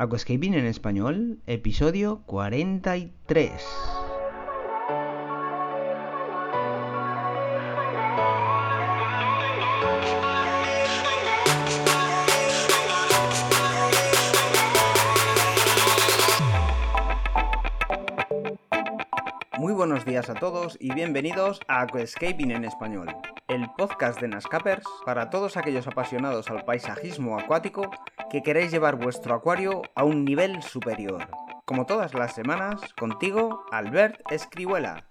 Aquascaping en español, episodio 43. Muy buenos días a todos y bienvenidos a Aquascaping en español, el podcast de Nascapers para todos aquellos apasionados al paisajismo acuático que queréis llevar vuestro acuario a un nivel superior. Como todas las semanas, contigo, Albert Escribuela.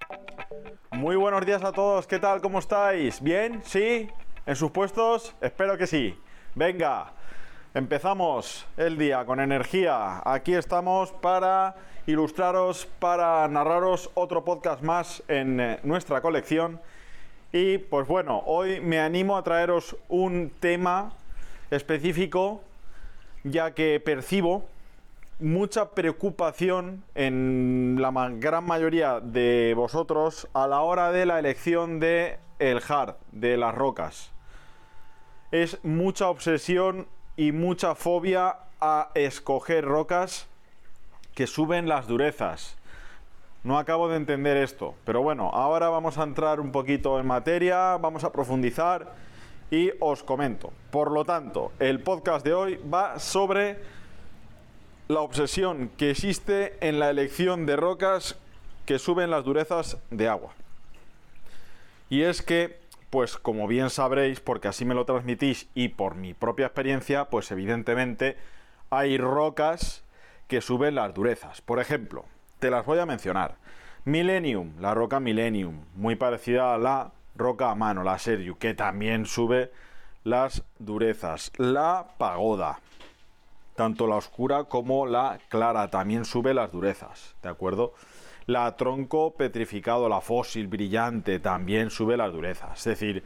Muy buenos días a todos, ¿qué tal? ¿Cómo estáis? ¿Bien? ¿Sí? ¿En sus puestos? Espero que sí. Venga, empezamos el día con energía. Aquí estamos para ilustraros, para narraros otro podcast más en eh, nuestra colección. Y pues bueno, hoy me animo a traeros un tema específico ya que percibo mucha preocupación en la gran mayoría de vosotros a la hora de la elección de el hard, de las rocas. Es mucha obsesión y mucha fobia a escoger rocas que suben las durezas. No acabo de entender esto, pero bueno, ahora vamos a entrar un poquito en materia, vamos a profundizar y os comento. Por lo tanto, el podcast de hoy va sobre la obsesión que existe en la elección de rocas que suben las durezas de agua. Y es que, pues como bien sabréis, porque así me lo transmitís y por mi propia experiencia, pues evidentemente hay rocas que suben las durezas. Por ejemplo, te las voy a mencionar. Millennium, la roca Millennium, muy parecida a la roca a mano, la Sergio, que también sube las durezas. La pagoda, tanto la oscura como la clara, también sube las durezas, ¿de acuerdo? La tronco petrificado, la fósil brillante, también sube las durezas. Es decir,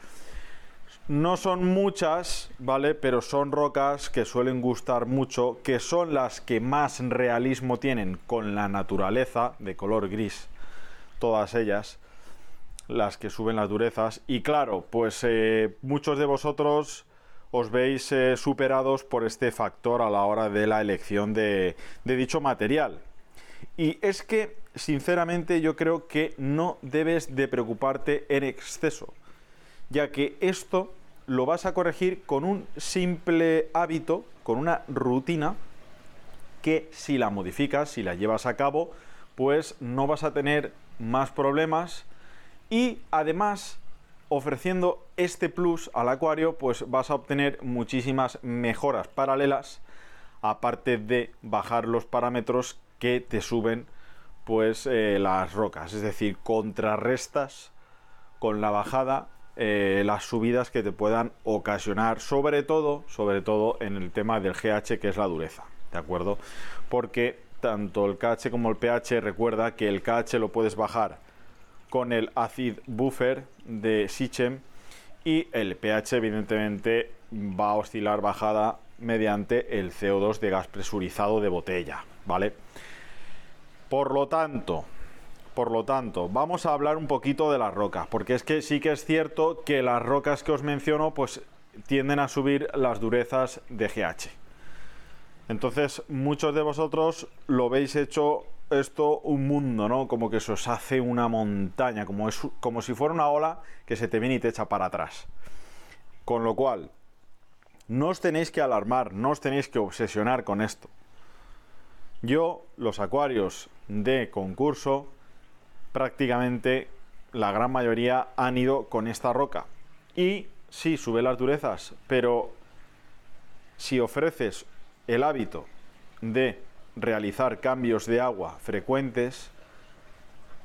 no son muchas, ¿vale? Pero son rocas que suelen gustar mucho, que son las que más realismo tienen con la naturaleza, de color gris, todas ellas las que suben las durezas. Y claro, pues eh, muchos de vosotros os veis eh, superados por este factor a la hora de la elección de, de dicho material. Y es que, sinceramente, yo creo que no debes de preocuparte en exceso, ya que esto lo vas a corregir con un simple hábito, con una rutina, que si la modificas, si la llevas a cabo, pues no vas a tener más problemas y además ofreciendo este plus al acuario pues vas a obtener muchísimas mejoras paralelas aparte de bajar los parámetros que te suben pues eh, las rocas. Es decir contrarrestas con la bajada eh, las subidas que te puedan ocasionar sobre todo sobre todo en el tema del GH que es la dureza de acuerdo porque tanto el KH como el pH recuerda que el KH lo puedes bajar con el acid buffer de Sichem y el pH evidentemente va a oscilar bajada mediante el CO2 de gas presurizado de botella, ¿vale? Por lo tanto, por lo tanto, vamos a hablar un poquito de las rocas, porque es que sí que es cierto que las rocas que os menciono pues tienden a subir las durezas de GH. Entonces, muchos de vosotros lo veis hecho esto un mundo, ¿no? Como que se os hace una montaña, como, es, como si fuera una ola que se te viene y te echa para atrás. Con lo cual, no os tenéis que alarmar, no os tenéis que obsesionar con esto. Yo, los acuarios de concurso, prácticamente la gran mayoría han ido con esta roca. Y sí, sube las durezas, pero si ofreces el hábito de realizar cambios de agua frecuentes,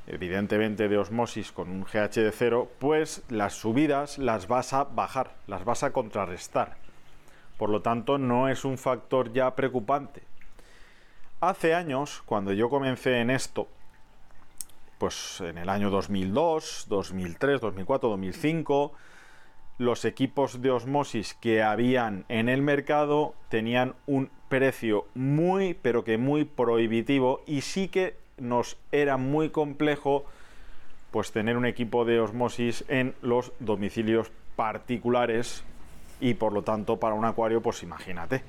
evidentemente de osmosis con un GH de cero, pues las subidas las vas a bajar, las vas a contrarrestar. Por lo tanto, no es un factor ya preocupante. Hace años, cuando yo comencé en esto, pues en el año 2002, 2003, 2004, 2005, los equipos de osmosis que habían en el mercado tenían un precio muy, pero que muy prohibitivo y sí que nos era muy complejo pues tener un equipo de osmosis en los domicilios particulares y por lo tanto para un acuario pues imagínate.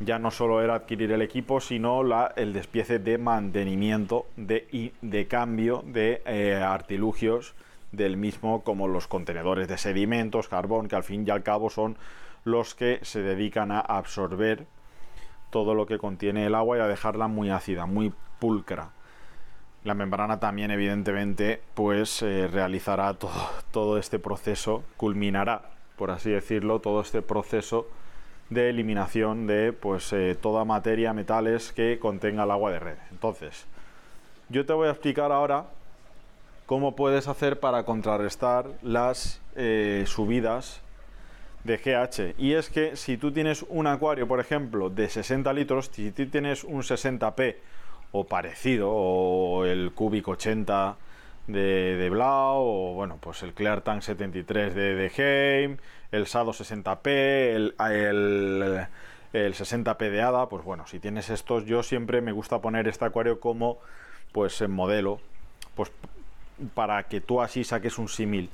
Ya no solo era adquirir el equipo, sino la, el despiece de mantenimiento de, y de cambio de eh, artilugios del mismo, como los contenedores de sedimentos, carbón, que al fin y al cabo son los que se dedican a absorber todo lo que contiene el agua y a dejarla muy ácida, muy pulcra. La membrana también, evidentemente, pues eh, realizará todo, todo este proceso, culminará, por así decirlo, todo este proceso de eliminación de pues eh, toda materia, metales que contenga el agua de red. Entonces, yo te voy a explicar ahora cómo puedes hacer para contrarrestar las eh, subidas de GH. Y es que si tú tienes un acuario, por ejemplo, de 60 litros, si tú tienes un 60p o parecido, o el Cubic 80 de, de Blau, o bueno, pues el Clear Tank 73 de, de Heim, el Sado 60p, el, el, el 60p de ADA, pues bueno, si tienes estos, yo siempre me gusta poner este acuario como pues en modelo, pues para que tú así saques un símil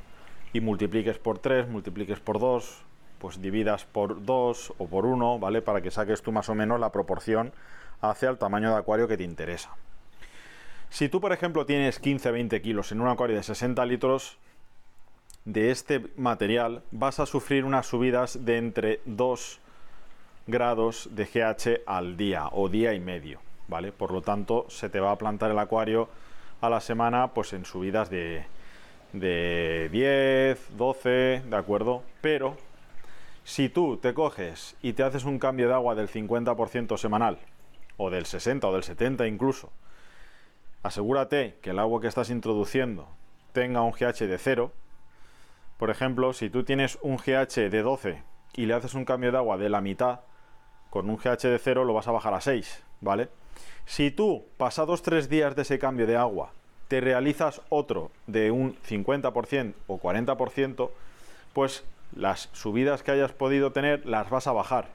y multipliques por 3, multipliques por 2, pues dividas por 2 o por 1, ¿vale? Para que saques tú más o menos la proporción hacia el tamaño de acuario que te interesa. Si tú, por ejemplo, tienes 15-20 kilos en un acuario de 60 litros, de este material vas a sufrir unas subidas de entre 2 grados de GH al día o día y medio, ¿vale? Por lo tanto, se te va a plantar el acuario a la semana pues en subidas de, de 10, 12, ¿de acuerdo? Pero si tú te coges y te haces un cambio de agua del 50% semanal, o del 60 o del 70 incluso, asegúrate que el agua que estás introduciendo tenga un GH de 0, por ejemplo, si tú tienes un GH de 12 y le haces un cambio de agua de la mitad, con un GH de 0 lo vas a bajar a 6, ¿vale? Si tú, pasados 3 días de ese cambio de agua, te realizas otro de un 50% o 40%, pues las subidas que hayas podido tener las vas a bajar.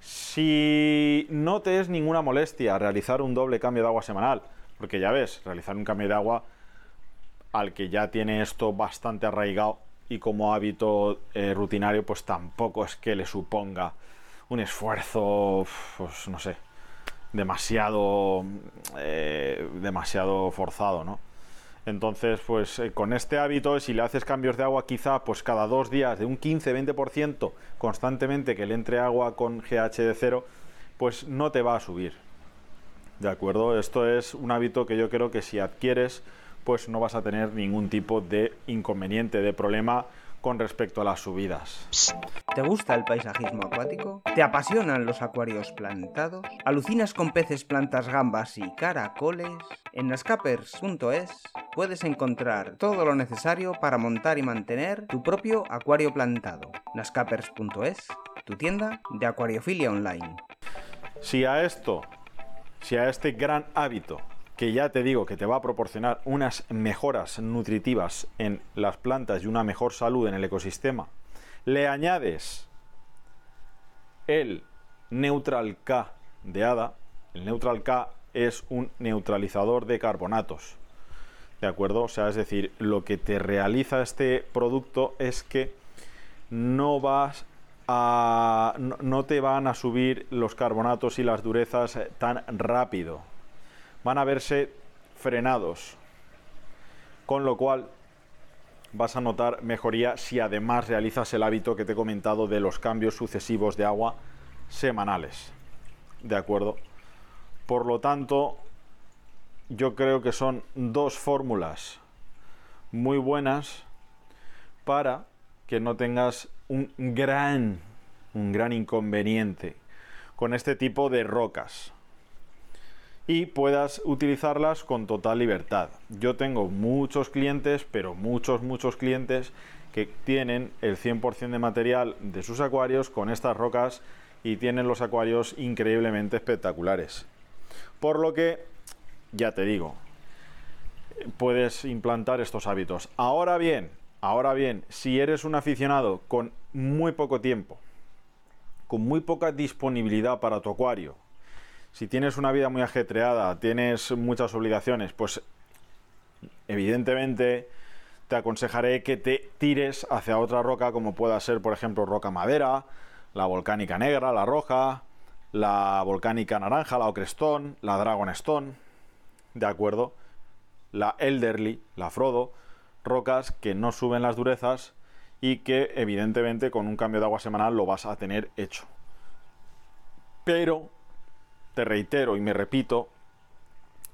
Si no te es ninguna molestia realizar un doble cambio de agua semanal, porque ya ves, realizar un cambio de agua al que ya tiene esto bastante arraigado, y como hábito eh, rutinario pues tampoco es que le suponga un esfuerzo, pues no sé, demasiado, eh, demasiado forzado, ¿no? Entonces, pues eh, con este hábito, si le haces cambios de agua quizá pues cada dos días de un 15-20% constantemente que le entre agua con GH de cero, pues no te va a subir. ¿De acuerdo? Esto es un hábito que yo creo que si adquieres pues no vas a tener ningún tipo de inconveniente, de problema con respecto a las subidas. ¿Te gusta el paisajismo acuático? ¿Te apasionan los acuarios plantados? ¿Alucinas con peces, plantas, gambas y caracoles? En nascapers.es puedes encontrar todo lo necesario para montar y mantener tu propio acuario plantado. nascapers.es, tu tienda de acuariofilia online. Si a esto, si a este gran hábito que ya te digo que te va a proporcionar unas mejoras nutritivas en las plantas y una mejor salud en el ecosistema, le añades el Neutral K de ADA, el Neutral K es un neutralizador de carbonatos. ¿De acuerdo? O sea, es decir, lo que te realiza este producto es que no vas a. no te van a subir los carbonatos y las durezas tan rápido van a verse frenados. Con lo cual vas a notar mejoría si además realizas el hábito que te he comentado de los cambios sucesivos de agua semanales. ¿De acuerdo? Por lo tanto, yo creo que son dos fórmulas muy buenas para que no tengas un gran, un gran inconveniente con este tipo de rocas y puedas utilizarlas con total libertad. Yo tengo muchos clientes, pero muchos, muchos clientes que tienen el 100% de material de sus acuarios con estas rocas y tienen los acuarios increíblemente espectaculares. Por lo que, ya te digo, puedes implantar estos hábitos. Ahora bien, ahora bien, si eres un aficionado con muy poco tiempo, con muy poca disponibilidad para tu acuario, si tienes una vida muy ajetreada, tienes muchas obligaciones, pues evidentemente te aconsejaré que te tires hacia otra roca como pueda ser, por ejemplo, roca madera, la volcánica negra, la roja, la volcánica naranja, la Ocrestone, la Dragonstone, ¿de acuerdo? La Elderly, la Frodo, rocas que no suben las durezas y que evidentemente con un cambio de agua semanal lo vas a tener hecho. Pero, te reitero y me repito,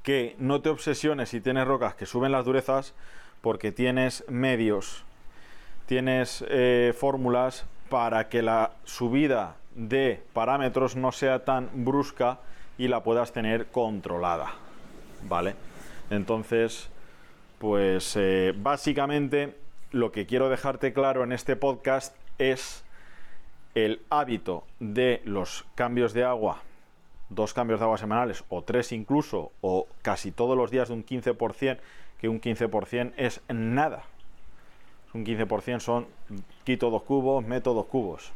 que no te obsesiones si tienes rocas que suben las durezas porque tienes medios, tienes eh, fórmulas para que la subida de parámetros no sea tan brusca y la puedas tener controlada. ¿Vale? Entonces, pues eh, básicamente lo que quiero dejarte claro en este podcast es el hábito de los cambios de agua, dos cambios de agua semanales o tres incluso, o casi todos los días de un 15%, que un 15% es nada. Un 15% son quito dos cubos, meto dos cubos.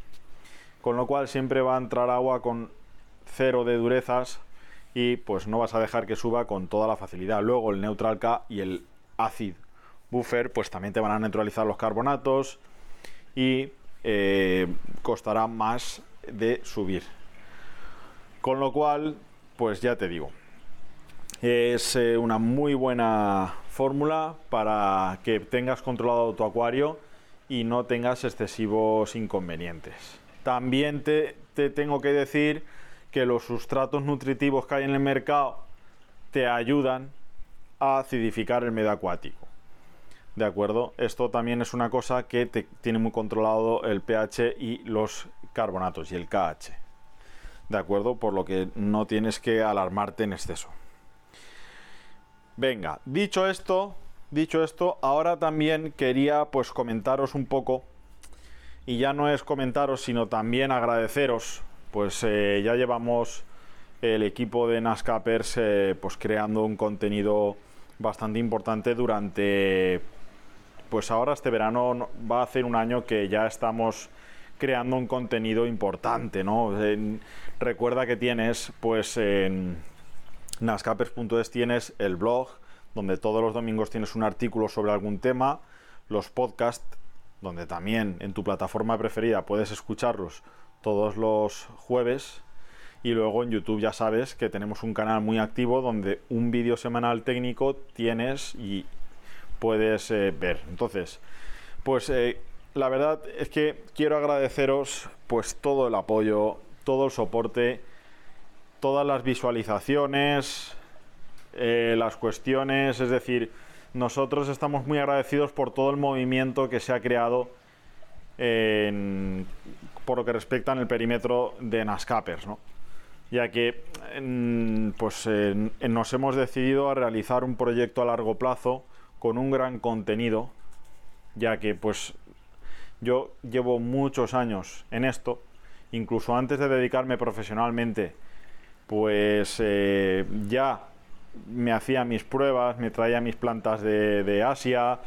Con lo cual siempre va a entrar agua con cero de durezas y pues no vas a dejar que suba con toda la facilidad. Luego el neutral K y el acid buffer pues también te van a neutralizar los carbonatos y eh, costará más de subir. Con lo cual, pues ya te digo, es eh, una muy buena fórmula para que tengas controlado tu acuario y no tengas excesivos inconvenientes. También te, te tengo que decir que los sustratos nutritivos que hay en el mercado te ayudan a acidificar el medio acuático. ¿De acuerdo? Esto también es una cosa que te, tiene muy controlado el pH y los carbonatos y el KH. ¿De acuerdo? Por lo que no tienes que alarmarte en exceso. Venga, dicho esto, dicho esto, ahora también quería pues comentaros un poco y ya no es comentaros, sino también agradeceros, pues eh, ya llevamos el equipo de Nascapers eh, pues creando un contenido bastante importante durante pues ahora este verano va a hacer un año que ya estamos creando un contenido importante, ¿no? recuerda que tienes, pues en nascapers.es tienes el blog, donde todos los domingos tienes un artículo sobre algún tema, los podcasts, donde también en tu plataforma preferida puedes escucharlos todos los jueves. Y luego en YouTube ya sabes que tenemos un canal muy activo donde un vídeo semanal técnico tienes y puedes eh, ver. Entonces, pues eh, la verdad es que quiero agradeceros pues todo el apoyo, todo el soporte, todas las visualizaciones, eh, las cuestiones, es decir, nosotros estamos muy agradecidos por todo el movimiento que se ha creado por lo que respecta en el perímetro de Nascapers, ¿no? ya que pues, nos hemos decidido a realizar un proyecto a largo plazo con un gran contenido, ya que pues yo llevo muchos años en esto, incluso antes de dedicarme profesionalmente, pues eh, ya me hacía mis pruebas, me traía mis plantas de, de Asia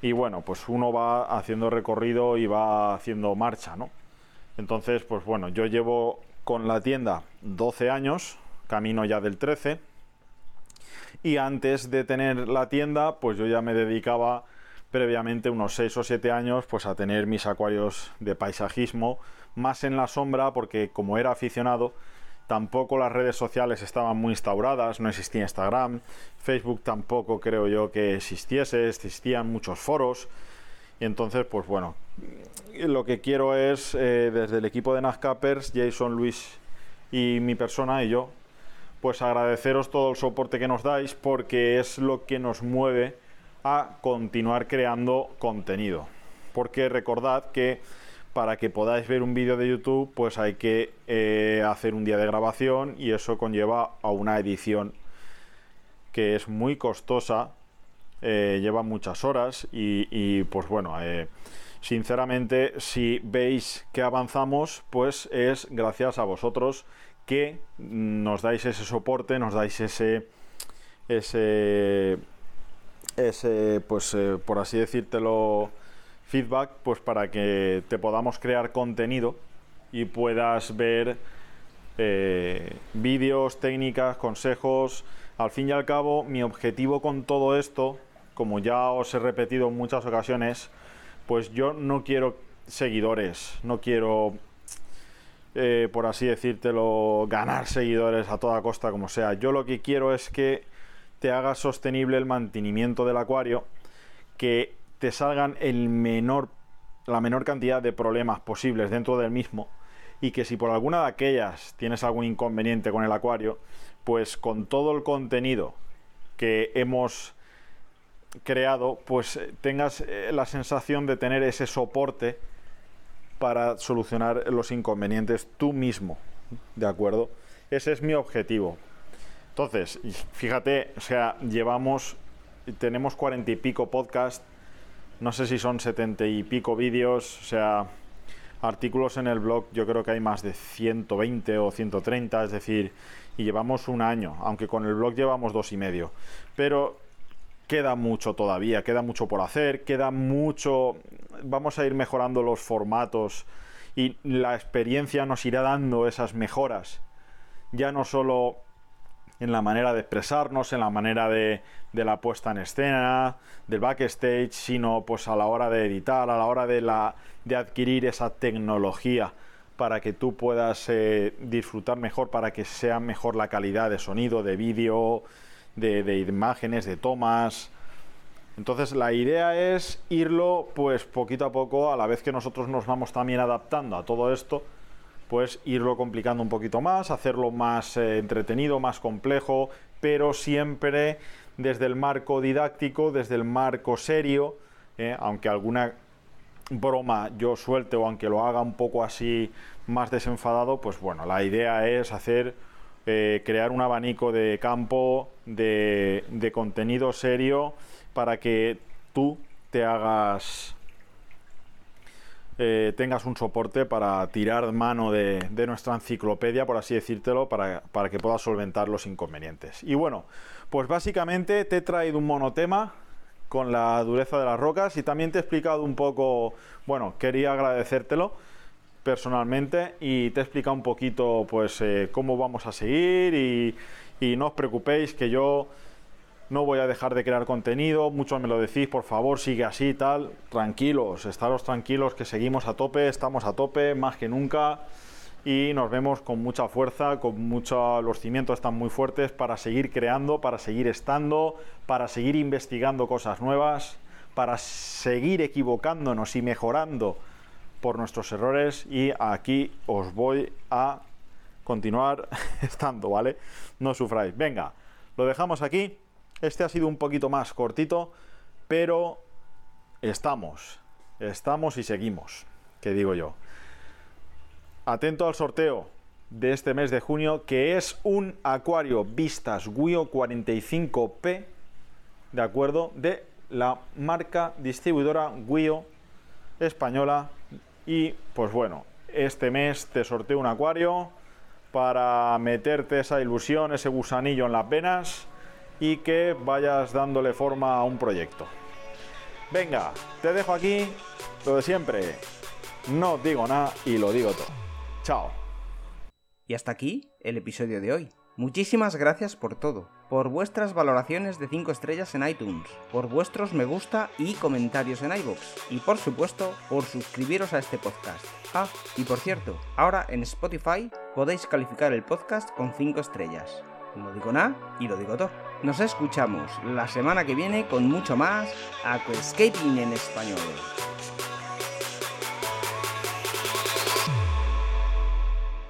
y bueno, pues uno va haciendo recorrido y va haciendo marcha, ¿no? Entonces, pues bueno, yo llevo con la tienda 12 años, camino ya del 13 y antes de tener la tienda, pues yo ya me dedicaba previamente unos 6 o 7 años pues a tener mis acuarios de paisajismo, más en la sombra porque como era aficionado, tampoco las redes sociales estaban muy instauradas, no existía Instagram, Facebook tampoco creo yo que existiese, existían muchos foros. Y entonces, pues bueno, lo que quiero es, eh, desde el equipo de Nazcapers, Jason, Luis y mi persona y yo, pues agradeceros todo el soporte que nos dais porque es lo que nos mueve a continuar creando contenido. Porque recordad que para que podáis ver un vídeo de YouTube, pues hay que eh, hacer un día de grabación y eso conlleva a una edición que es muy costosa, eh, lleva muchas horas y, pues bueno, eh, sinceramente si veis que avanzamos, pues es gracias a vosotros que nos dais ese soporte, nos dais ese, ese, ese pues eh, por así decírtelo, feedback, pues para que te podamos crear contenido y puedas ver eh, vídeos, técnicas, consejos. Al fin y al cabo, mi objetivo con todo esto, como ya os he repetido en muchas ocasiones, pues yo no quiero seguidores, no quiero eh, por así decírtelo, ganar seguidores a toda costa, como sea. Yo lo que quiero es que te haga sostenible el mantenimiento del acuario, que te salgan el menor, la menor cantidad de problemas posibles dentro del mismo y que si por alguna de aquellas tienes algún inconveniente con el acuario, pues con todo el contenido que hemos creado, pues eh, tengas eh, la sensación de tener ese soporte para solucionar los inconvenientes tú mismo, ¿de acuerdo? Ese es mi objetivo. Entonces, fíjate, o sea, llevamos, tenemos cuarenta y pico podcasts, no sé si son setenta y pico vídeos, o sea, artículos en el blog, yo creo que hay más de 120 o 130, es decir, y llevamos un año, aunque con el blog llevamos dos y medio. Pero queda mucho todavía, queda mucho por hacer, queda mucho, vamos a ir mejorando los formatos y la experiencia nos irá dando esas mejoras, ya no solo en la manera de expresarnos, en la manera de, de, la puesta en escena, del backstage, sino pues a la hora de editar, a la hora de, la, de adquirir esa tecnología para que tú puedas eh, disfrutar mejor, para que sea mejor la calidad de sonido, de vídeo, de, imágenes, de tomas. Entonces la idea es irlo pues poquito a poco, a la vez que nosotros nos vamos también adaptando a todo esto, pues irlo complicando un poquito más, hacerlo más eh, entretenido, más complejo, pero siempre desde el marco didáctico, desde el marco serio, eh, aunque alguna broma yo suelte o aunque lo haga un poco así más desenfadado, pues bueno, la idea es hacer eh, crear un abanico de campo de, contenido serio para que tú te hagas eh, tengas un soporte para tirar mano de, nuestra enciclopedia, por así decírtelo, para, para, que puedas solventar los inconvenientes. Y bueno, pues básicamente te he traído un monotema con la dureza de las rocas y también te he explicado un poco, bueno, quería agradecértelo personalmente y te he explicado un poquito pues eh, cómo vamos a seguir y, no os preocupéis que yo no voy a dejar de crear contenido, muchos me lo decís, por favor, sigue así tal, tranquilos, estaros tranquilos que seguimos a tope, estamos a tope más que nunca y nos vemos con mucha fuerza, con mucho, los cimientos están muy fuertes para seguir creando, para seguir estando, para seguir investigando cosas nuevas, para seguir equivocándonos y mejorando por nuestros errores y aquí os voy a continuar estando, ¿vale? No sufráis. Venga, lo dejamos aquí. Este ha sido un poquito más cortito, pero estamos, estamos y seguimos, que digo yo. Atento al sorteo de este mes de junio, que es un acuario Vistas Guio 45P, ¿de acuerdo? De la marca distribuidora Guio española. Y pues bueno, este mes te sorteo un acuario para meterte esa ilusión, ese gusanillo en las venas y que vayas dándole forma a un proyecto. Venga, te dejo aquí lo de siempre. No digo nada y lo digo todo. Chao. Y hasta aquí el episodio de hoy. Muchísimas gracias por todo, por vuestras valoraciones de 5 estrellas en iTunes, por vuestros me gusta y comentarios en iVoox, y por supuesto por suscribiros a este podcast. Ah, y por cierto, ahora en Spotify podéis calificar el podcast con 5 estrellas. No digo nada y lo digo todo. Nos escuchamos la semana que viene con mucho más Aquascaping en español.